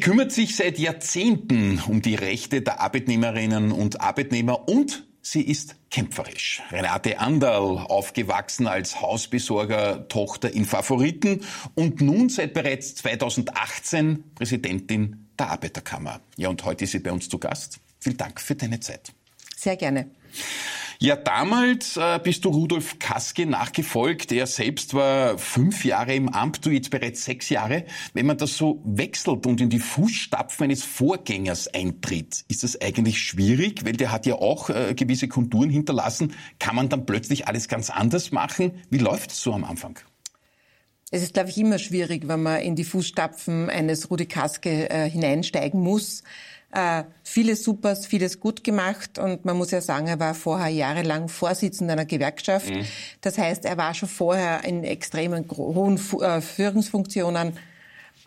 Sie kümmert sich seit Jahrzehnten um die Rechte der Arbeitnehmerinnen und Arbeitnehmer und sie ist kämpferisch. Renate Anderl, aufgewachsen als Hausbesorger-Tochter in Favoriten und nun seit bereits 2018 Präsidentin der Arbeiterkammer. Ja, und heute ist sie bei uns zu Gast. Vielen Dank für deine Zeit. Sehr gerne. Ja, damals äh, bist du Rudolf Kaske nachgefolgt. Er selbst war fünf Jahre im Amt, du jetzt bereits sechs Jahre. Wenn man das so wechselt und in die Fußstapfen eines Vorgängers eintritt, ist das eigentlich schwierig, weil der hat ja auch äh, gewisse Konturen hinterlassen. Kann man dann plötzlich alles ganz anders machen? Wie läuft es so am Anfang? Es ist, glaube ich, immer schwierig, wenn man in die Fußstapfen eines Rudi Kaske äh, hineinsteigen muss. Äh, vieles Supers, vieles gut gemacht und man muss ja sagen, er war vorher jahrelang Vorsitzender einer Gewerkschaft. Mhm. Das heißt, er war schon vorher in extremen hohen äh, Führungsfunktionen.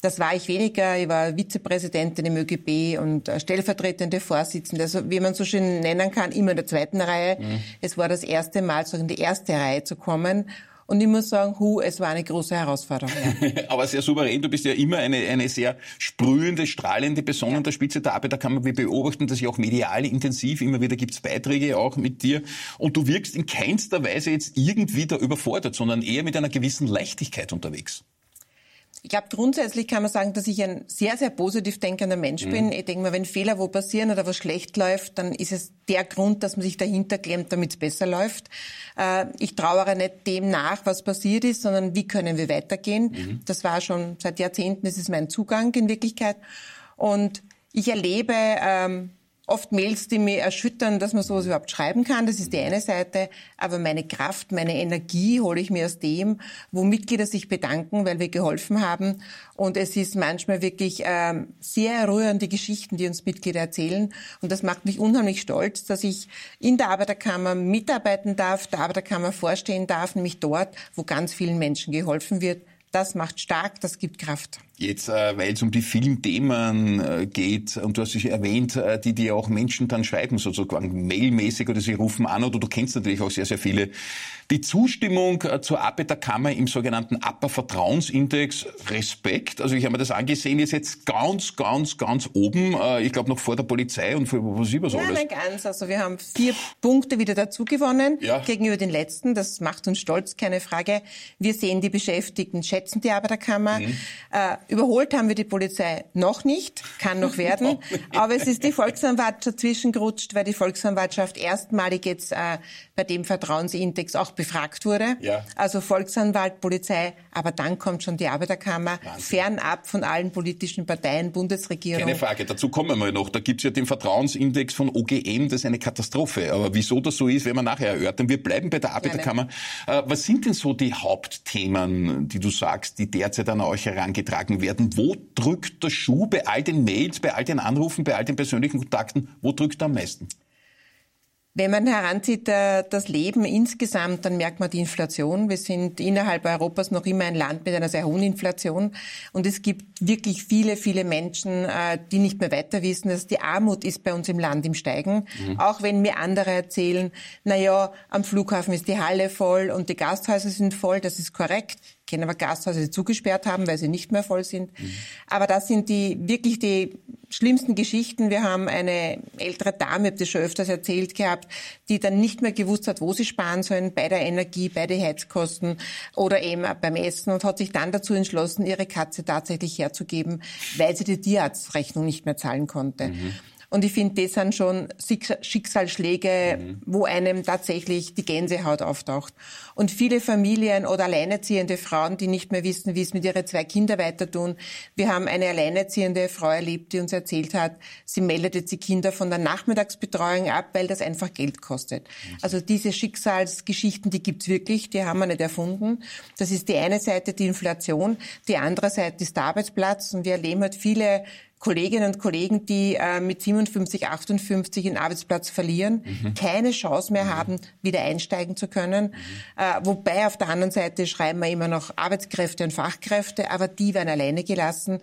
Das war ich weniger. Ich war Vizepräsidentin im ÖGB und äh, stellvertretende Vorsitzende. Also wie man so schön nennen kann, immer in der zweiten Reihe. Mhm. Es war das erste Mal, so in die erste Reihe zu kommen. Und ich muss sagen, hu, es war eine große Herausforderung. Ja. Aber sehr souverän. Du bist ja immer eine, eine sehr sprühende, strahlende Person an der Spitze der Arbeiterkammer. Wir beobachten das ja auch medial intensiv. Immer wieder gibt's Beiträge auch mit dir. Und du wirkst in keinster Weise jetzt irgendwie da überfordert, sondern eher mit einer gewissen Leichtigkeit unterwegs. Ich glaube, grundsätzlich kann man sagen, dass ich ein sehr, sehr positiv denkender Mensch mhm. bin. Ich denke mal, wenn Fehler wo passieren oder was schlecht läuft, dann ist es der Grund, dass man sich dahinter klemmt, damit es besser läuft. Äh, ich trauere nicht dem nach, was passiert ist, sondern wie können wir weitergehen. Mhm. Das war schon seit Jahrzehnten, das ist mein Zugang in Wirklichkeit. Und ich erlebe ähm, oft Mails, die mich erschüttern, dass man sowas überhaupt schreiben kann. Das ist die eine Seite. Aber meine Kraft, meine Energie hole ich mir aus dem, wo Mitglieder sich bedanken, weil wir geholfen haben. Und es ist manchmal wirklich ähm, sehr rührende Geschichten, die uns Mitglieder erzählen. Und das macht mich unheimlich stolz, dass ich in der Arbeiterkammer mitarbeiten darf, der Arbeiterkammer vorstehen darf, nämlich dort, wo ganz vielen Menschen geholfen wird. Das macht stark, das gibt Kraft. Jetzt, äh, weil es um die vielen Themen äh, geht, und du hast es erwähnt, äh, die dir auch Menschen dann schreiben, sozusagen mailmäßig oder sie rufen an, oder du kennst natürlich auch sehr, sehr viele. Die Zustimmung zur Arbeiterkammer im sogenannten Upper Vertrauensindex, Respekt, also ich habe mir das angesehen, ist jetzt ganz, ganz, ganz oben, ich glaube noch vor der Polizei und vor was über so Ja, nein, ganz. Also wir haben vier Punkte wieder dazu gewonnen ja. gegenüber den letzten. Das macht uns stolz, keine Frage. Wir sehen die Beschäftigten, schätzen die Arbeiterkammer. Mhm. Überholt haben wir die Polizei noch nicht, kann noch werden. Aber es ist die Volksanwaltschaft dazwischen gerutscht, weil die Volksanwaltschaft erstmalig jetzt äh, bei dem Vertrauensindex auch befragt wurde. Ja. Also Volksanwalt, Polizei, aber dann kommt schon die Arbeiterkammer, Wahnsinn. fernab von allen politischen Parteien, Bundesregierung. Keine Frage, dazu kommen wir noch. Da gibt's ja den Vertrauensindex von OGM, das ist eine Katastrophe. Aber wieso das so ist, werden wir nachher erörtern. Wir bleiben bei der Arbeiterkammer. Äh, was sind denn so die Hauptthemen, die du sagst, die derzeit an euch herangetragen werden? Wo drückt der Schuh bei all den Mails, bei all den Anrufen, bei all den persönlichen Kontakten? Wo drückt er am meisten? Wenn man heranzieht äh, das Leben insgesamt, dann merkt man die Inflation. Wir sind innerhalb Europas noch immer ein Land mit einer sehr hohen Inflation. Und es gibt wirklich viele, viele Menschen, äh, die nicht mehr weiter wissen, dass die Armut ist bei uns im Land im Steigen. Mhm. Auch wenn mir andere erzählen, na ja, am Flughafen ist die Halle voll und die Gasthäuser sind voll. Das ist korrekt kenne aber Gasthäuser, die zugesperrt haben, weil sie nicht mehr voll sind. Mhm. Aber das sind die wirklich die schlimmsten Geschichten. Wir haben eine ältere Dame, ich habe das schon öfters erzählt gehabt, die dann nicht mehr gewusst hat, wo sie sparen sollen, bei der Energie, bei den Heizkosten oder eben beim Essen und hat sich dann dazu entschlossen, ihre Katze tatsächlich herzugeben, weil sie die Tierarztrechnung nicht mehr zahlen konnte. Mhm. Und ich finde, das sind schon Schicksalsschläge, mhm. wo einem tatsächlich die Gänsehaut auftaucht. Und viele Familien oder alleinerziehende Frauen, die nicht mehr wissen, wie es mit ihren zwei Kindern weiter tun. Wir haben eine alleinerziehende Frau erlebt, die uns erzählt hat, sie meldet jetzt die Kinder von der Nachmittagsbetreuung ab, weil das einfach Geld kostet. Mhm. Also diese Schicksalsgeschichten, die gibt's wirklich, die haben wir nicht erfunden. Das ist die eine Seite, die Inflation. Die andere Seite ist der Arbeitsplatz. Und wir erleben halt viele Kolleginnen und Kollegen, die äh, mit 57, 58 den Arbeitsplatz verlieren, mhm. keine Chance mehr mhm. haben, wieder einsteigen zu können. Mhm. Äh, wobei auf der anderen Seite schreiben wir immer noch Arbeitskräfte und Fachkräfte, aber die werden alleine gelassen.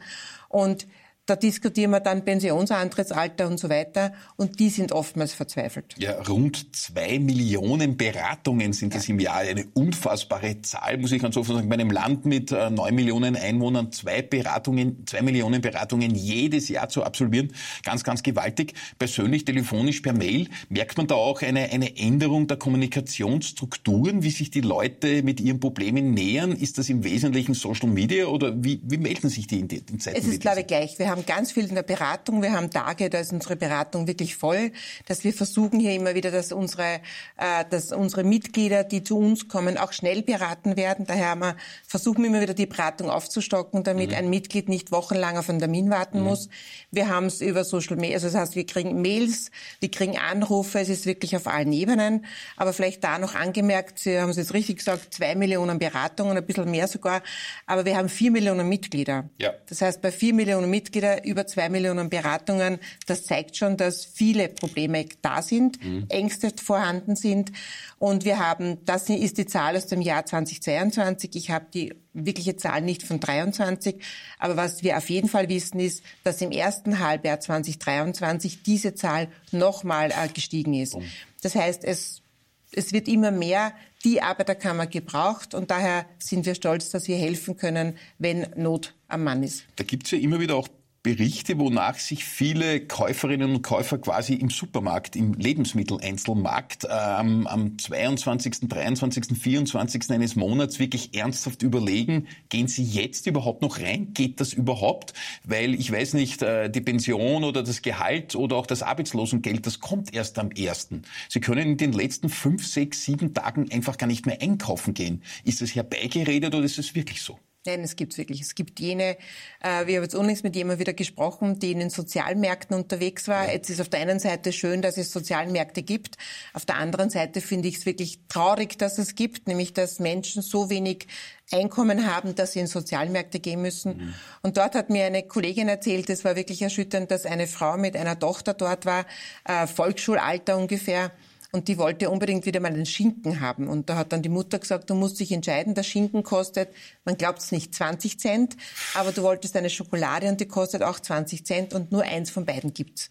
Und da diskutieren wir dann Pensionsantrittsalter und so weiter. Und die sind oftmals verzweifelt. Ja, rund zwei Millionen Beratungen sind ja. im Jahr. Eine unfassbare Zahl, muss ich ganz offen sagen. Bei einem Land mit äh, neun Millionen Einwohnern zwei Beratungen, zwei Millionen Beratungen jedes Jahr zu absolvieren. Ganz, ganz gewaltig. Persönlich, telefonisch, per Mail. Merkt man da auch eine, eine Änderung der Kommunikationsstrukturen, wie sich die Leute mit ihren Problemen nähern? Ist das im Wesentlichen Social Media oder wie, wie melden sich die in, in Zeiten? Es ist, glaube ich, gleich. Wir haben haben ganz viel in der Beratung. Wir haben Tage, da ist unsere Beratung wirklich voll, dass wir versuchen hier immer wieder, dass unsere, äh, dass unsere Mitglieder, die zu uns kommen, auch schnell beraten werden. Daher haben wir, versuchen wir immer wieder die Beratung aufzustocken, damit mhm. ein Mitglied nicht wochenlang auf einen Termin warten mhm. muss. Wir haben es über Social Media, also das heißt, wir kriegen Mails, wir kriegen Anrufe, es ist wirklich auf allen Ebenen. Aber vielleicht da noch angemerkt, Sie haben es jetzt richtig gesagt, zwei Millionen Beratungen, ein bisschen mehr sogar. Aber wir haben vier Millionen Mitglieder. Ja. Das heißt, bei vier Millionen Mitgliedern über zwei Millionen Beratungen. Das zeigt schon, dass viele Probleme da sind, mhm. Ängste vorhanden sind. Und wir haben, das ist die Zahl aus dem Jahr 2022. Ich habe die wirkliche Zahl nicht von 23. Aber was wir auf jeden Fall wissen, ist, dass im ersten Halbjahr 2023 diese Zahl nochmal äh, gestiegen ist. Das heißt, es, es wird immer mehr die Arbeiterkammer gebraucht und daher sind wir stolz, dass wir helfen können, wenn Not am Mann ist. Da gibt es ja immer wieder auch Berichte, wonach sich viele Käuferinnen und Käufer quasi im Supermarkt, im Lebensmitteleinzelmarkt ähm, am 22., 23., 24. eines Monats wirklich ernsthaft überlegen, gehen sie jetzt überhaupt noch rein? Geht das überhaupt? Weil ich weiß nicht, äh, die Pension oder das Gehalt oder auch das Arbeitslosengeld, das kommt erst am ersten. Sie können in den letzten fünf, sechs, sieben Tagen einfach gar nicht mehr einkaufen gehen. Ist das herbeigeredet oder ist es wirklich so? Nein, es gibt wirklich. Es gibt jene, äh, wir haben jetzt unlängst mit jemandem wieder gesprochen, die in den Sozialmärkten unterwegs war. Ja. Jetzt ist auf der einen Seite schön, dass es Sozialmärkte gibt. Auf der anderen Seite finde ich es wirklich traurig, dass es gibt, nämlich dass Menschen so wenig Einkommen haben, dass sie in Sozialmärkte gehen müssen. Mhm. Und dort hat mir eine Kollegin erzählt, es war wirklich erschütternd, dass eine Frau mit einer Tochter dort war, äh, Volksschulalter ungefähr, und die wollte unbedingt wieder mal einen Schinken haben. Und da hat dann die Mutter gesagt, du musst dich entscheiden, der Schinken kostet, man glaubt es nicht, 20 Cent, aber du wolltest eine Schokolade und die kostet auch 20 Cent und nur eins von beiden gibt's.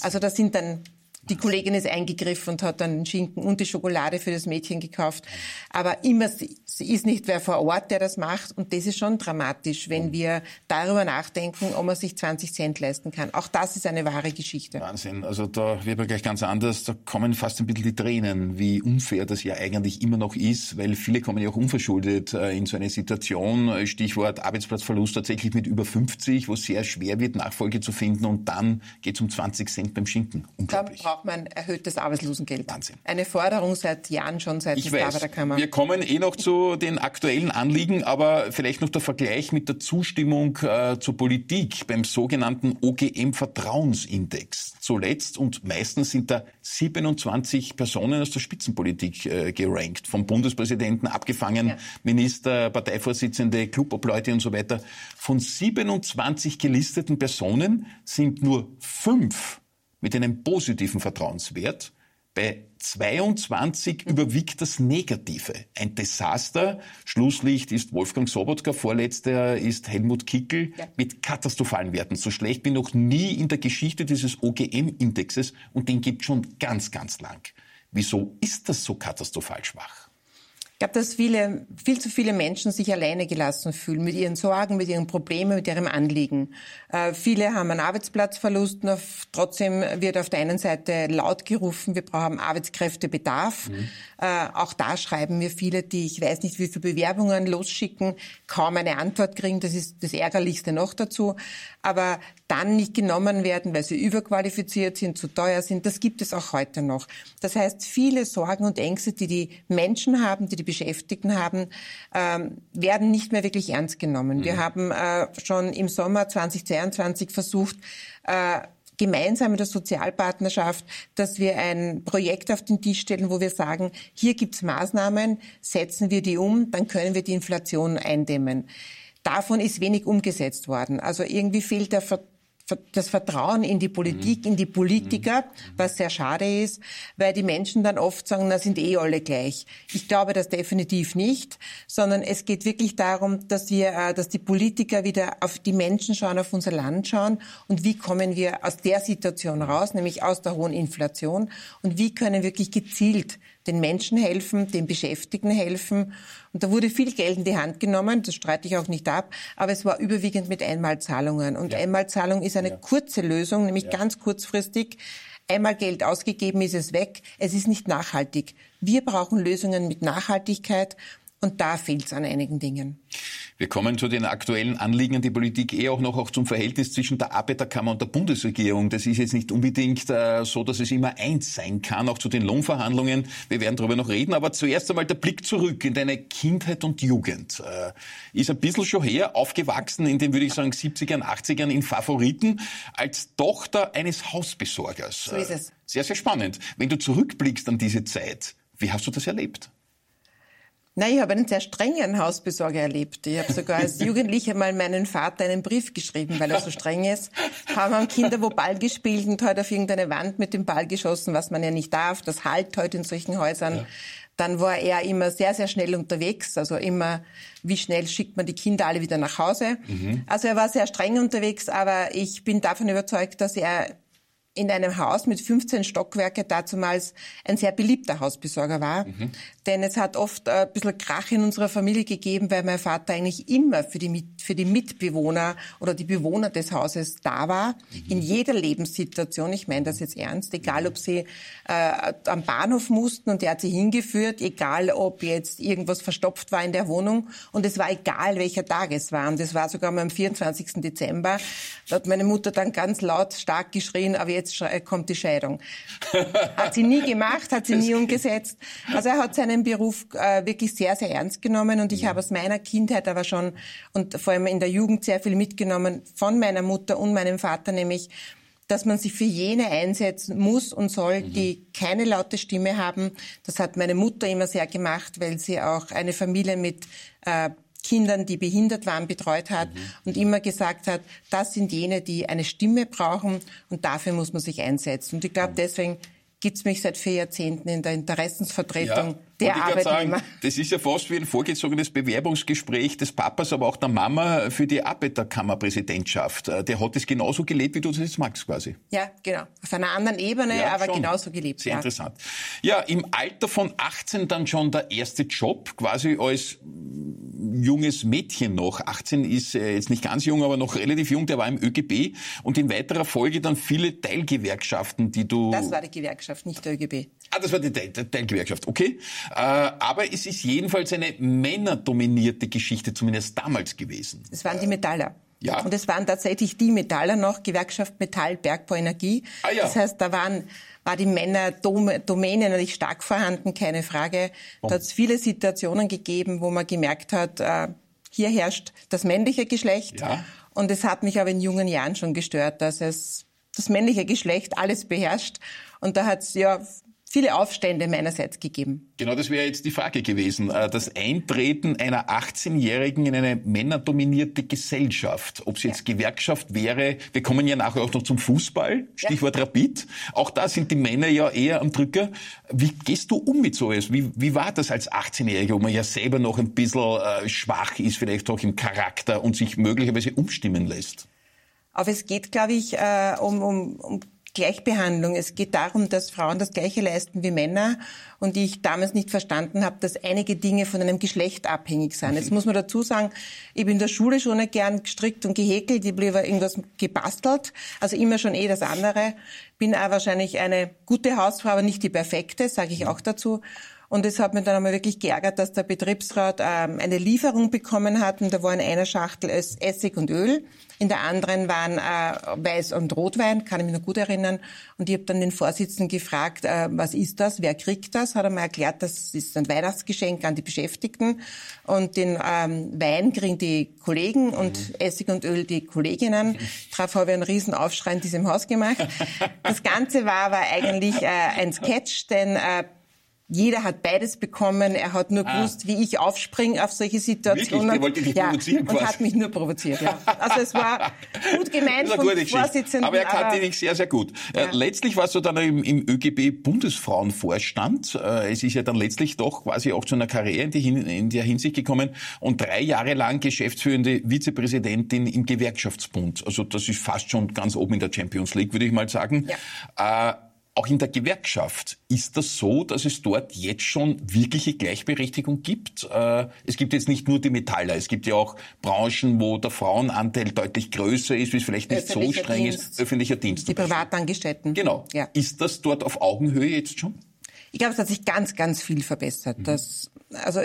Also das sind dann die Kollegin ist eingegriffen und hat dann den Schinken und die Schokolade für das Mädchen gekauft. Aber immer, sie ist nicht wer vor Ort, der das macht. Und das ist schon dramatisch, wenn wir darüber nachdenken, ob man sich 20 Cent leisten kann. Auch das ist eine wahre Geschichte. Wahnsinn. Also da wird man gleich ganz anders. Da kommen fast ein bisschen die Tränen, wie unfair das ja eigentlich immer noch ist, weil viele kommen ja auch unverschuldet äh, in so eine Situation. Stichwort Arbeitsplatzverlust tatsächlich mit über 50, wo es sehr schwer wird, Nachfolge zu finden. Und dann geht es um 20 Cent beim Schinken. Unglaublich braucht man erhöhtes Arbeitslosengeld. Wahnsinn. Eine Forderung seit Jahren schon seit der Arbeiterkammer. Wir kommen eh noch zu den aktuellen Anliegen, aber vielleicht noch der Vergleich mit der Zustimmung äh, zur Politik beim sogenannten OGM-Vertrauensindex. Zuletzt und meistens sind da 27 Personen aus der Spitzenpolitik äh, gerankt, vom Bundespräsidenten abgefangen, ja. Minister, Parteivorsitzende, Clubobleute und so weiter. Von 27 gelisteten Personen sind nur fünf mit einem positiven Vertrauenswert. Bei 22 überwiegt das Negative. Ein Desaster. Schlusslicht ist Wolfgang Sobotka, vorletzter ist Helmut Kickel ja. mit katastrophalen Werten. So schlecht wie noch nie in der Geschichte dieses OGM-Indexes und den gibt schon ganz, ganz lang. Wieso ist das so katastrophal schwach? Ich glaube, dass viele, viel zu viele Menschen sich alleine gelassen fühlen mit ihren Sorgen, mit ihren Problemen, mit ihrem Anliegen. Äh, viele haben einen Arbeitsplatzverlust, noch, trotzdem wird auf der einen Seite laut gerufen, wir brauchen Arbeitskräftebedarf. Mhm. Äh, auch da schreiben mir viele, die ich weiß nicht, wie viele Bewerbungen losschicken, kaum eine Antwort kriegen. Das ist das Ärgerlichste noch dazu. Aber dann nicht genommen werden, weil sie überqualifiziert sind, zu teuer sind, das gibt es auch heute noch. Das heißt, viele Sorgen und Ängste, die die Menschen haben, die die Beschäftigten haben, ähm, werden nicht mehr wirklich ernst genommen. Mhm. Wir haben äh, schon im Sommer 2022 versucht, äh, gemeinsam mit der Sozialpartnerschaft, dass wir ein Projekt auf den Tisch stellen, wo wir sagen, hier gibt's Maßnahmen, setzen wir die um, dann können wir die Inflation eindämmen. Davon ist wenig umgesetzt worden. Also irgendwie fehlt der Ver das Vertrauen in die Politik, in die Politiker, was sehr schade ist, weil die Menschen dann oft sagen, na sind eh alle gleich. Ich glaube das definitiv nicht, sondern es geht wirklich darum, dass wir, äh, dass die Politiker wieder auf die Menschen schauen, auf unser Land schauen. Und wie kommen wir aus der Situation raus, nämlich aus der hohen Inflation? Und wie können wirklich gezielt den Menschen helfen, den Beschäftigten helfen. Und da wurde viel Geld in die Hand genommen, das streite ich auch nicht ab, aber es war überwiegend mit Einmalzahlungen. Und ja. Einmalzahlung ist eine ja. kurze Lösung, nämlich ja. ganz kurzfristig. Einmal Geld ausgegeben ist es weg. Es ist nicht nachhaltig. Wir brauchen Lösungen mit Nachhaltigkeit und da fehlt es an einigen Dingen. Wir kommen zu den aktuellen Anliegen der Politik eh auch noch auch zum Verhältnis zwischen der Arbeiterkammer und der Bundesregierung. Das ist jetzt nicht unbedingt äh, so, dass es immer eins sein kann, auch zu den Lohnverhandlungen. Wir werden darüber noch reden. Aber zuerst einmal der Blick zurück in deine Kindheit und Jugend. Äh, ist ein bisschen schon her, aufgewachsen in den, würde ich sagen, 70ern, 80ern in Favoriten, als Tochter eines Hausbesorgers. So ist es. Sehr, sehr spannend. Wenn du zurückblickst an diese Zeit, wie hast du das erlebt? Nein, ich habe einen sehr strengen Hausbesorger erlebt. Ich habe sogar als Jugendliche mal meinen Vater einen Brief geschrieben, weil er so streng ist. Haben haben Kinder wo Ball gespielt und heute auf irgendeine Wand mit dem Ball geschossen, was man ja nicht darf. Das halt heute in solchen Häusern. Ja. Dann war er immer sehr, sehr schnell unterwegs. Also immer, wie schnell schickt man die Kinder alle wieder nach Hause. Mhm. Also er war sehr streng unterwegs, aber ich bin davon überzeugt, dass er in einem Haus mit 15 Stockwerke dazumals ein sehr beliebter Hausbesorger war. Mhm. Denn es hat oft ein bisschen Krach in unserer Familie gegeben, weil mein Vater eigentlich immer für die, für die Mitbewohner oder die Bewohner des Hauses da war. Mhm. In jeder Lebenssituation. Ich meine das jetzt ernst. Egal, ob sie äh, am Bahnhof mussten und er hat sie hingeführt. Egal, ob jetzt irgendwas verstopft war in der Wohnung. Und es war egal, welcher Tag es war. Und es war sogar mal am 24. Dezember. Da hat meine Mutter dann ganz laut, stark geschrien, aber jetzt jetzt kommt die Scheidung. Hat sie nie gemacht, hat sie nie umgesetzt. Also er hat seinen Beruf äh, wirklich sehr, sehr ernst genommen und ich ja. habe aus meiner Kindheit aber schon und vor allem in der Jugend sehr viel mitgenommen von meiner Mutter und meinem Vater, nämlich dass man sich für jene einsetzen muss und soll, mhm. die keine laute Stimme haben. Das hat meine Mutter immer sehr gemacht, weil sie auch eine Familie mit äh, Kindern, die behindert waren, betreut hat mhm. und immer gesagt hat, das sind jene, die eine Stimme brauchen und dafür muss man sich einsetzen. Und ich glaube, deswegen gibt's mich seit vier Jahrzehnten in der Interessensvertretung ja, der Arbeitnehmer. Sagen, das ist ja fast wie ein vorgezogenes Bewerbungsgespräch des Papas, aber auch der Mama für die Arbeiterkammerpräsidentschaft. Äh, der hat es genauso gelebt, wie du das jetzt magst quasi. Ja, genau. Auf einer anderen Ebene, ja, aber schon. genauso gelebt. Sehr ja. interessant. Ja, im Alter von 18 dann schon der erste Job, quasi als junges Mädchen noch. 18 ist äh, jetzt nicht ganz jung, aber noch relativ jung. Der war im ÖGB und in weiterer Folge dann viele Teilgewerkschaften, die du... Das war die. Gewerkschaft, nicht der ÖGB. Ah, das war die Teilgewerkschaft, okay. Äh, aber es ist jedenfalls eine männerdominierte Geschichte, zumindest damals gewesen. Es waren die Metaller. Ja. Und es waren tatsächlich die Metaller noch, Gewerkschaft Metall, Bergbau, Energie. Ah, ja. Das heißt, da waren, war die Männerdomäne natürlich stark vorhanden, keine Frage. Da hat es viele Situationen gegeben, wo man gemerkt hat, äh, hier herrscht das männliche Geschlecht. Ja. Und es hat mich aber in jungen Jahren schon gestört, dass es das männliche Geschlecht alles beherrscht. Und da hat es ja viele Aufstände meinerseits gegeben. Genau, das wäre jetzt die Frage gewesen. Äh, das Eintreten einer 18-Jährigen in eine männerdominierte Gesellschaft. Ob es jetzt ja. Gewerkschaft wäre, wir kommen ja nachher auch noch zum Fußball, Stichwort ja. Rapid. Auch da sind die Männer ja eher am Drücker. Wie gehst du um mit so etwas? Wie, wie war das als 18-Jähriger, wo man ja selber noch ein bisschen äh, schwach ist, vielleicht auch im Charakter und sich möglicherweise umstimmen lässt? Aber es geht, glaube ich, äh, um, um, um Gleichbehandlung. Es geht darum, dass Frauen das Gleiche leisten wie Männer und ich damals nicht verstanden habe, dass einige Dinge von einem Geschlecht abhängig sind. Jetzt muss man dazu sagen, ich bin in der Schule schon nicht gern gestrickt und gehäkelt, ich blieb irgendwas gebastelt, also immer schon eh das andere. Bin auch wahrscheinlich eine gute Hausfrau, aber nicht die perfekte, sage ich auch dazu. Und es hat mich dann einmal wirklich geärgert, dass der Betriebsrat ähm, eine Lieferung bekommen hat und da war in einer Schachtel Essig und Öl, in der anderen waren äh, Weiß und Rotwein, kann ich mich noch gut erinnern. Und ich habe dann den Vorsitzenden gefragt, äh, was ist das, wer kriegt das? Hat er mir erklärt, das ist ein Weihnachtsgeschenk an die Beschäftigten. Und den ähm, Wein kriegen die Kollegen und mhm. Essig und Öl die Kolleginnen. Darauf habe ich einen riesen Aufschrei in diesem Haus gemacht. Das Ganze war aber eigentlich äh, ein Sketch, denn äh, jeder hat beides bekommen. Er hat nur ah. gewusst, wie ich aufspringe auf solche Situationen. Wirklich? Der wollte dich ja, provozieren und hat mich nur provoziert. Ja. Also es war gut gemeint vom Vorsitzenden. Aber er kannte dich sehr, sehr gut. Äh, ja. letztlich warst du dann im, im ÖGB-Bundesfrauenvorstand. Äh, es ist ja dann letztlich doch quasi auch zu einer Karriere in, die, in der Hinsicht gekommen und drei Jahre lang geschäftsführende Vizepräsidentin im Gewerkschaftsbund. Also das ist fast schon ganz oben in der Champions League, würde ich mal sagen. Ja. Äh, auch in der Gewerkschaft ist das so, dass es dort jetzt schon wirkliche Gleichberechtigung gibt. Äh, es gibt jetzt nicht nur die Metaller, es gibt ja auch Branchen, wo der Frauenanteil deutlich größer ist, wie es vielleicht nicht so streng Dienst. ist. Öffentlicher Dienst. Die Privatangestellten. Genau. Ja. Ist das dort auf Augenhöhe jetzt schon? Ich glaube, es hat sich ganz, ganz viel verbessert. Mhm. Das, also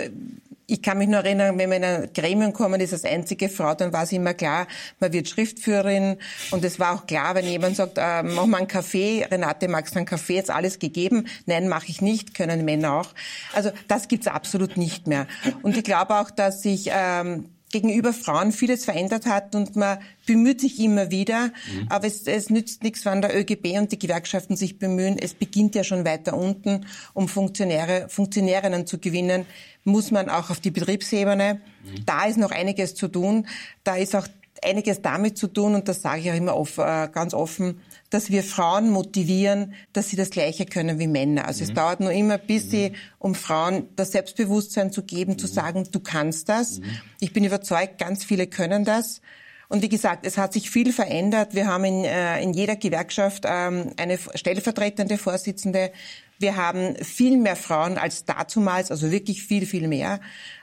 ich kann mich nur erinnern, wenn wir in ein Gremium kommen, ist als einzige Frau, dann war es immer klar, man wird Schriftführerin. Und es war auch klar, wenn jemand sagt, äh, mach mal einen Kaffee, Renate, magst du einen Kaffee? Jetzt alles gegeben. Nein, mache ich nicht, können Männer auch. Also das gibt's absolut nicht mehr. Und ich glaube auch, dass sich ähm, gegenüber Frauen vieles verändert hat und man bemüht sich immer wieder. Mhm. Aber es, es nützt nichts, wenn der ÖGB und die Gewerkschaften sich bemühen. Es beginnt ja schon weiter unten, um Funktionäre, Funktionärinnen zu gewinnen, muss man auch auf die Betriebsebene. Mhm. Da ist noch einiges zu tun. Da ist auch einiges damit zu tun, und das sage ich auch immer off, äh, ganz offen, dass wir Frauen motivieren, dass sie das Gleiche können wie Männer. Also mhm. es dauert nur immer ein bisschen, mhm. um Frauen das Selbstbewusstsein zu geben, mhm. zu sagen, du kannst das. Mhm. Ich bin überzeugt, ganz viele können das. Und wie gesagt, es hat sich viel verändert. Wir haben in, äh, in jeder Gewerkschaft ähm, eine stellvertretende Vorsitzende. Wir haben viel mehr Frauen als dazumals, also wirklich viel, viel mehr.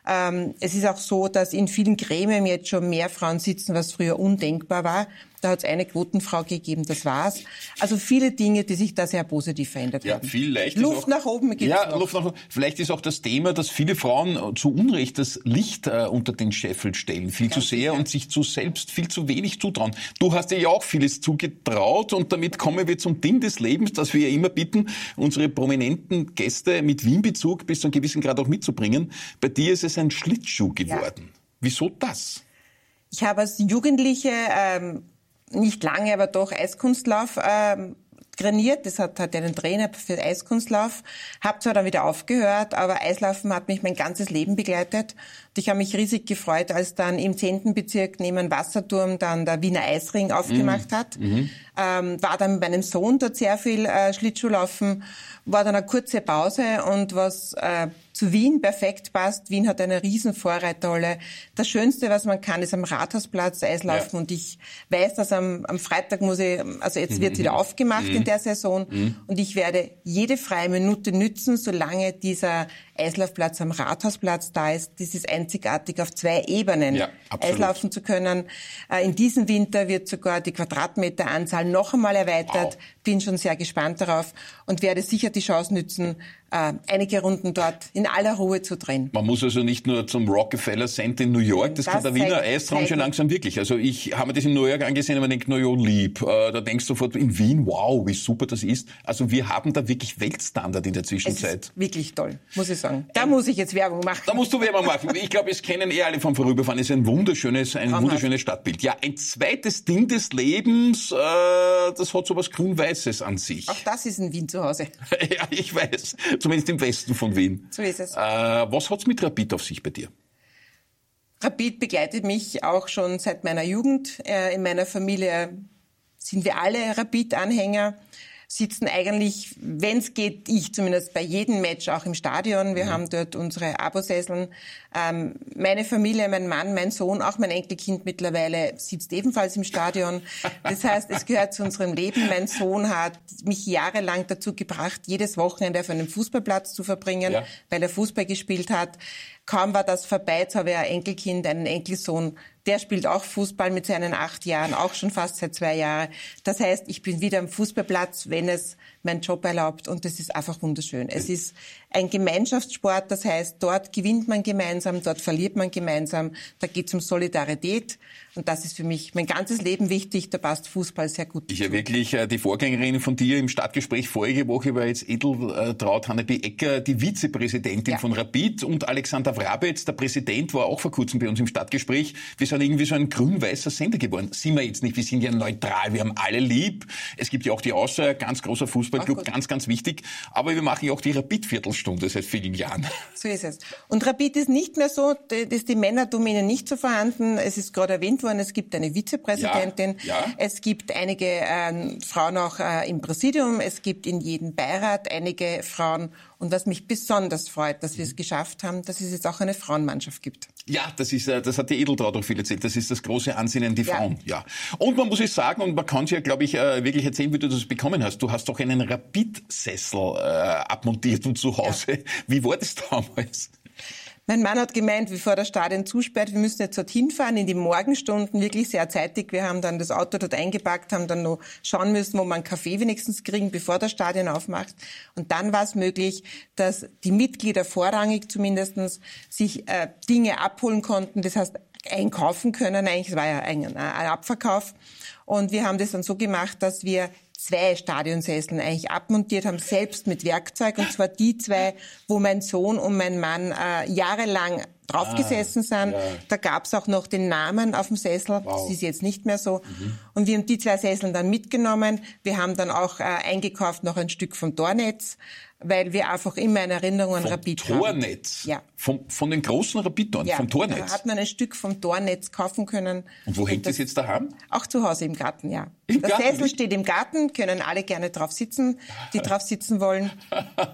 Ähm, es ist auch so, dass in vielen Gremien jetzt schon mehr Frauen sitzen, was früher undenkbar war. Da hat es eine Quotenfrau gegeben, das war's. Also viele Dinge, die sich da sehr positiv verändert ja, haben. Viel leicht Luft auch, nach oben gibt's Ja, noch. Luft nach oben. Vielleicht ist auch das Thema, dass viele Frauen zu Unrecht das Licht äh, unter den Scheffel stellen, viel Ganz zu sehr sicher. und sich zu selbst viel zu wenig zutrauen. Du hast dir ja auch vieles zugetraut und damit kommen wir zum Ding des Lebens, dass wir ja immer bitten, unsere prominenten Gäste mit Wien-Bezug bis zu einem gewissen Grad auch mitzubringen. Bei dir ist es ein Schlittschuh geworden. Ja. Wieso das? Ich habe als Jugendliche ähm, nicht lange, aber doch Eiskunstlauf ähm, trainiert. Das hat, hat einen Trainer für Eiskunstlauf. Hab zwar dann wieder aufgehört, aber Eislaufen hat mich mein ganzes Leben begleitet. Und ich habe mich riesig gefreut, als dann im zehnten Bezirk neben Wasserturm dann der Wiener Eisring aufgemacht mhm. hat. Mhm. Ähm, war dann mit meinem Sohn dort sehr viel äh, Schlittschuhlaufen. War dann eine kurze Pause und was äh, zu Wien perfekt passt. Wien hat eine riesen Vorreiterrolle. Das Schönste, was man kann, ist am Rathausplatz Eislaufen. Ja. Und ich weiß, dass am, am Freitag muss ich, also jetzt wird mhm. wieder aufgemacht mhm. in der Saison. Mhm. Und ich werde jede freie Minute nützen, solange dieser Eislaufplatz am Rathausplatz da ist. Das ist einzigartig auf zwei Ebenen ja, Eislaufen zu können. Äh, in diesem Winter wird sogar die Quadratmeteranzahl noch einmal erweitert. Wow. Bin schon sehr gespannt darauf und werde sicher die Chance nützen, äh, einige Runden dort in aller Ruhe zu drehen. Man muss also nicht nur zum Rockefeller Center in New York, das, das kann der Wiener Eistraum schon langsam wirklich. Also ich habe mir das in New York angesehen, aber denke, York lieb. Äh, da denkst du sofort in Wien, wow, wie super das ist. Also wir haben da wirklich Weltstandard in der Zwischenzeit. Wirklich toll, muss ich sagen. Da muss ich jetzt Werbung machen. Da musst du Werbung machen. Ich glaube, es kennen eh alle vom Vorüberfahren. Es ist ein wunderschönes, ein wunderschönes Stadtbild. Ja, ein zweites Ding des Lebens, äh, das hat so was Grün-Weißes an sich. Auch das ist in Wien zu Hause. ja, ich weiß zumindest im Westen von Wien. So ist es. Äh, was hat's mit Rapid auf sich bei dir? Rapid begleitet mich auch schon seit meiner Jugend. Äh, in meiner Familie sind wir alle Rapid-Anhänger sitzen eigentlich, wenn es geht, ich zumindest bei jedem Match auch im Stadion. Wir mhm. haben dort unsere Abosesseln. Ähm, meine Familie, mein Mann, mein Sohn, auch mein Enkelkind mittlerweile sitzt ebenfalls im Stadion. Das heißt, es gehört zu unserem Leben. Mein Sohn hat mich jahrelang dazu gebracht, jedes Wochenende auf einem Fußballplatz zu verbringen, ja. weil er Fußball gespielt hat. Kaum war das vorbei, jetzt habe ich ein Enkelkind, einen Enkelsohn, der spielt auch Fußball mit seinen acht Jahren, auch schon fast seit zwei Jahren. Das heißt, ich bin wieder am Fußballplatz, wenn es mein Job erlaubt und das ist einfach wunderschön. Es ist ein Gemeinschaftssport, das heißt, dort gewinnt man gemeinsam, dort verliert man gemeinsam, da geht es um Solidarität und das ist für mich mein ganzes Leben wichtig, da passt Fußball sehr gut. Ich ja wirklich äh, die Vorgängerin von dir im Stadtgespräch vorige Woche war jetzt Edeltraut Hanneby Ecker, die Vizepräsidentin ja. von Rapid und Alexander Wrabetz, der Präsident, war auch vor kurzem bei uns im Stadtgespräch. Wir sind irgendwie so ein grün-weißer Sender geworden. Sind wir jetzt nicht, wir sind ja neutral, wir haben alle lieb. Es gibt ja auch die Außer, ganz großer Fußballclub, ganz, ganz wichtig. Aber wir machen ja auch die Rapid-Viertelstunde seit vielen Jahren. So ist es. Und Rapid ist nicht mehr so, dass die Männerdomäne nicht so vorhanden. Es ist gerade erwähnt worden, es gibt eine Vizepräsidentin, ja, ja. es gibt einige äh, Frauen auch äh, im Präsidium, es gibt in jedem Beirat einige Frauen und was mich besonders freut, dass wir es geschafft haben, dass es jetzt auch eine Frauenmannschaft gibt. Ja, das ist, äh, das hat die Edeltraut auch viel erzählt. Das ist das große Ansinnen, die Frauen. Ja. Und man muss es sagen, und man kann es ja, glaube ich, äh, wirklich erzählen, wie du das bekommen hast. Du hast doch einen Rapid-Sessel äh, abmontiert und zu Hause. Ja. Wie war das damals? Mein Mann hat gemeint, bevor das Stadion zusperrt, wir müssen jetzt dorthin fahren in die Morgenstunden, wirklich sehr zeitig. Wir haben dann das Auto dort eingepackt, haben dann noch schauen müssen, wo man einen Kaffee wenigstens kriegen, bevor das Stadion aufmacht. Und dann war es möglich, dass die Mitglieder vorrangig zumindestens sich äh, Dinge abholen konnten. Das heißt, einkaufen können. Eigentlich war ja ein, ein Abverkauf. Und wir haben das dann so gemacht, dass wir zwei Stadionsesseln eigentlich abmontiert haben, selbst mit Werkzeug. Und zwar die zwei, wo mein Sohn und mein Mann äh, jahrelang draufgesessen ah, sind. Ja. Da gab's auch noch den Namen auf dem Sessel. Wow. Das ist jetzt nicht mehr so. Mhm. Und wir haben die zwei Sesseln dann mitgenommen. Wir haben dann auch äh, eingekauft noch ein Stück vom Tornetz weil wir einfach immer eine Erinnerung an Rapid Tornetz. haben. Tornetz? Ja. Von, von den großen Rapid-Toren, ja, vom Tornetz? Da hat man ein Stück vom Tornetz kaufen können. Und wo hängt das, das jetzt daheim? Auch zu Hause im Garten, ja. Im Der Garten? Sessel steht im Garten, können alle gerne drauf sitzen, die drauf sitzen wollen.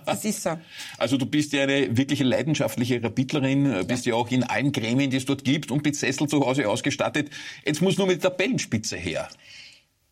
Das ist so. Also du bist ja eine wirkliche leidenschaftliche Rapidlerin, bist ja. ja auch in allen Gremien, die es dort gibt und mit Sessel zu Hause ausgestattet. Jetzt muss nur mit der Tabellenspitze her.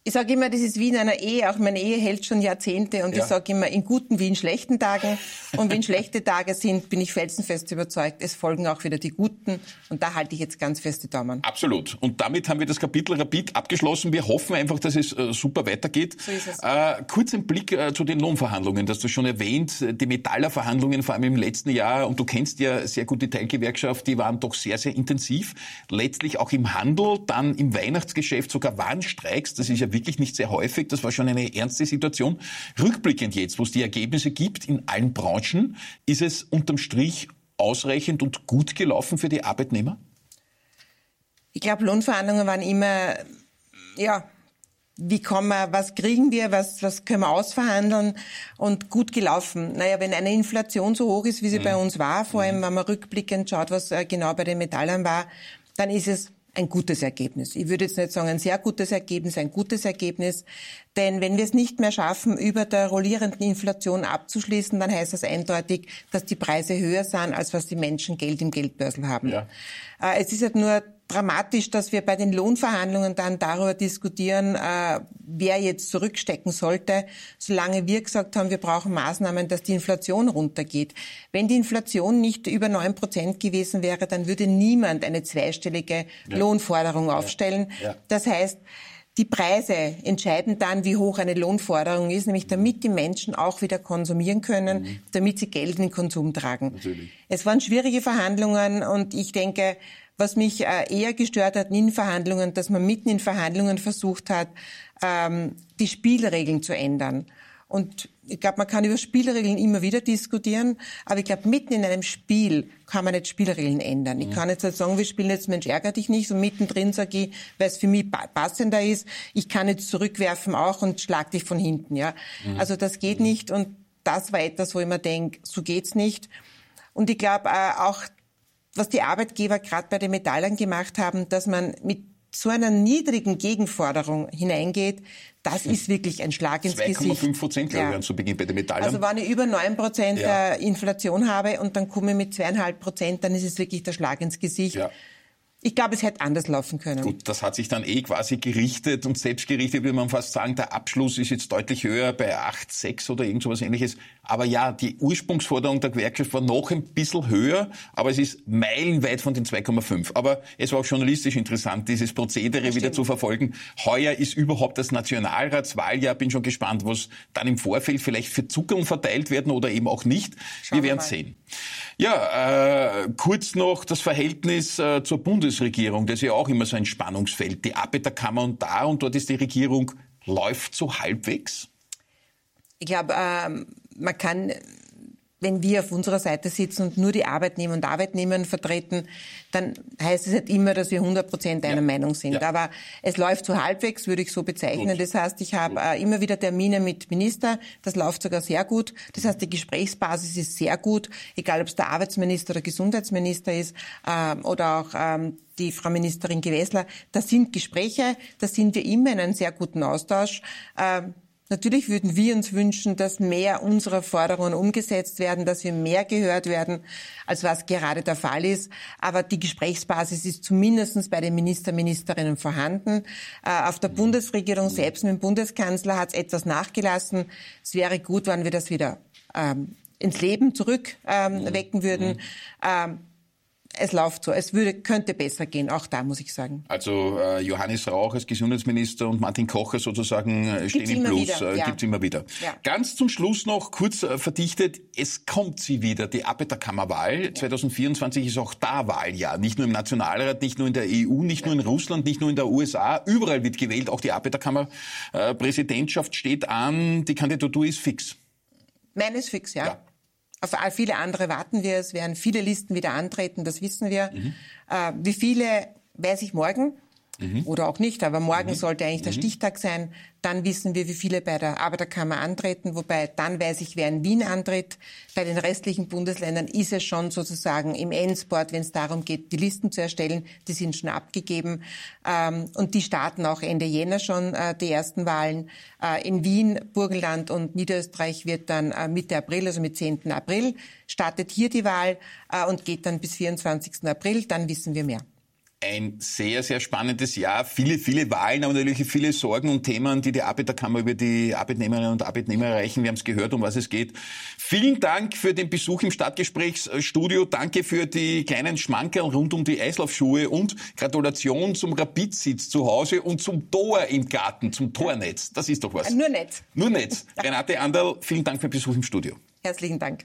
Ich sage immer, das ist wie in einer Ehe. Auch meine Ehe hält schon Jahrzehnte. Und ja. ich sage immer, in guten wie in schlechten Tagen. Und wenn schlechte Tage sind, bin ich felsenfest überzeugt, es folgen auch wieder die guten. Und da halte ich jetzt ganz feste Daumen. Absolut. Und damit haben wir das Kapitel Rapid abgeschlossen. Wir hoffen einfach, dass es äh, super weitergeht. So ist es. Äh, kurz ein Blick äh, zu den Lohnverhandlungen. Das du schon erwähnt, die Metallerverhandlungen vor allem im letzten Jahr. Und du kennst ja sehr gut die Teilgewerkschaft. Die waren doch sehr, sehr intensiv. Letztlich auch im Handel, dann im Weihnachtsgeschäft sogar Warnstreiks. Das ist ja wirklich nicht sehr häufig. Das war schon eine ernste Situation. Rückblickend jetzt, wo es die Ergebnisse gibt in allen Branchen, ist es unterm Strich ausreichend und gut gelaufen für die Arbeitnehmer? Ich glaube, Lohnverhandlungen waren immer, ja, wie kommen wir, was kriegen wir, was, was können wir ausverhandeln und gut gelaufen. Naja, wenn eine Inflation so hoch ist, wie sie mhm. bei uns war, vor allem, mhm. wenn man rückblickend schaut, was äh, genau bei den Metallern war, dann ist es ein gutes Ergebnis. Ich würde jetzt nicht sagen ein sehr gutes Ergebnis, ein gutes Ergebnis. Denn wenn wir es nicht mehr schaffen, über der rollierenden Inflation abzuschließen, dann heißt das eindeutig, dass die Preise höher sind, als was die Menschen Geld im Geldbörsel haben. Ja. Äh, es ist halt nur dramatisch, dass wir bei den Lohnverhandlungen dann darüber diskutieren, äh, wer jetzt zurückstecken sollte, solange wir gesagt haben, wir brauchen Maßnahmen, dass die Inflation runtergeht. Wenn die Inflation nicht über neun Prozent gewesen wäre, dann würde niemand eine zweistellige ja. Lohnforderung aufstellen. Ja. Ja. Das heißt, die Preise entscheiden dann, wie hoch eine Lohnforderung ist, nämlich damit die Menschen auch wieder konsumieren können, mhm. damit sie Geld in den Konsum tragen. Natürlich. Es waren schwierige Verhandlungen und ich denke, was mich äh, eher gestört hat in Verhandlungen, dass man mitten in Verhandlungen versucht hat, ähm, die Spielregeln zu ändern. Und ich glaube, man kann über Spielregeln immer wieder diskutieren, aber ich glaube, mitten in einem Spiel kann man nicht Spielregeln ändern. Ich kann jetzt nicht sagen, wir spielen jetzt Mensch, ärger dich nicht und mittendrin sage ich, weil es für mich passender ist, ich kann jetzt zurückwerfen auch und schlag dich von hinten. Ja, mhm. Also das geht nicht und das war etwas, wo ich mir denke, so geht's nicht. Und ich glaube äh, auch was die Arbeitgeber gerade bei den Metallern gemacht haben, dass man mit so einer niedrigen Gegenforderung hineingeht, das ist wirklich ein Schlag ins Gesicht. 2,5 Prozent, glaube ja. ich, zu Beginn bei den Metallern. Also wenn ich über 9 Prozent ja. Inflation habe und dann komme ich mit zweieinhalb Prozent, dann ist es wirklich der Schlag ins Gesicht. Ja. Ich glaube, es hätte anders laufen können. Gut, das hat sich dann eh quasi gerichtet und selbst gerichtet, würde man fast sagen. Der Abschluss ist jetzt deutlich höher bei 8,6 oder irgend sowas ähnliches. Aber ja, die Ursprungsforderung der Gewerkschaft war noch ein bisschen höher, aber es ist meilenweit von den 2,5. Aber es war auch journalistisch interessant, dieses Prozedere wieder zu verfolgen. Heuer ist überhaupt das Nationalratswahljahr. Bin schon gespannt, was dann im Vorfeld vielleicht für Zuckern verteilt werden oder eben auch nicht. Schauen wir werden sehen. Ja, äh, kurz noch das Verhältnis äh, zur Bundesregierung. Das ist ja auch immer so ein Spannungsfeld. Die Arbeiterkammer und da und dort ist die Regierung läuft so halbwegs. Ich glaube, ähm, man kann wenn wir auf unserer Seite sitzen und nur die Arbeitnehmer und Arbeitnehmer vertreten, dann heißt es nicht immer, dass wir 100 Prozent einer ja. Meinung sind. Ja. Aber es läuft so halbwegs, würde ich so bezeichnen. Gut. Das heißt, ich habe äh, immer wieder Termine mit Minister. Das läuft sogar sehr gut. Das heißt, die Gesprächsbasis ist sehr gut, egal ob es der Arbeitsminister oder Gesundheitsminister ist äh, oder auch ähm, die Frau Ministerin Gewessler. Das sind Gespräche, da sind wir immer in einem sehr guten Austausch. Äh, Natürlich würden wir uns wünschen, dass mehr unserer Forderungen umgesetzt werden, dass wir mehr gehört werden, als was gerade der Fall ist. Aber die Gesprächsbasis ist zumindest bei den Minister, Ministerinnen vorhanden. Äh, auf der Bundesregierung selbst mit dem Bundeskanzler hat es etwas nachgelassen. Es wäre gut, wenn wir das wieder ähm, ins Leben zurückwecken ähm, würden. Ähm, es läuft so. Es würde, könnte besser gehen, auch da muss ich sagen. Also äh, Johannes Rauch als Gesundheitsminister und Martin Kocher sozusagen äh, stehen im Plus. Wieder, äh, ja. Gibt's immer wieder. Ja. Ganz zum Schluss noch kurz äh, verdichtet, es kommt sie wieder, die Arbeiterkammerwahl. Ja. 2024 ist auch da Wahljahr. Nicht nur im Nationalrat, nicht nur in der EU, nicht nur in Russland, nicht nur in der USA. Überall wird gewählt. Auch die Arbeiterkammerpräsidentschaft steht an. Die Kandidatur ist fix. Meine ist fix, ja. Auf viele andere warten wir. Es werden viele Listen wieder antreten, das wissen wir. Mhm. Äh, wie viele weiß ich morgen mhm. oder auch nicht, aber morgen mhm. sollte eigentlich der mhm. Stichtag sein. Dann wissen wir, wie viele bei der Arbeiterkammer antreten, wobei dann weiß ich, wer in Wien antritt. Bei den restlichen Bundesländern ist es schon sozusagen im Endsport, wenn es darum geht, die Listen zu erstellen. Die sind schon abgegeben ähm, und die starten auch Ende Jänner schon äh, die ersten Wahlen. Äh, in Wien, Burgenland und Niederösterreich wird dann äh, Mitte April, also mit 10. April, startet hier die Wahl und geht dann bis 24. April. Dann wissen wir mehr ein sehr, sehr spannendes Jahr. Viele, viele Wahlen, aber natürlich viele Sorgen und Themen, die die Arbeiterkammer über die Arbeitnehmerinnen und Arbeitnehmer erreichen. Wir haben es gehört, um was es geht. Vielen Dank für den Besuch im Stadtgesprächsstudio. Danke für die kleinen Schmankerl rund um die Eislaufschuhe und Gratulation zum Rapidsitz zu Hause und zum Tor im Garten, zum Tornetz. Das ist doch was. Nur nett. Nur nett. Renate Anderl, vielen Dank für den Besuch im Studio. Herzlichen Dank.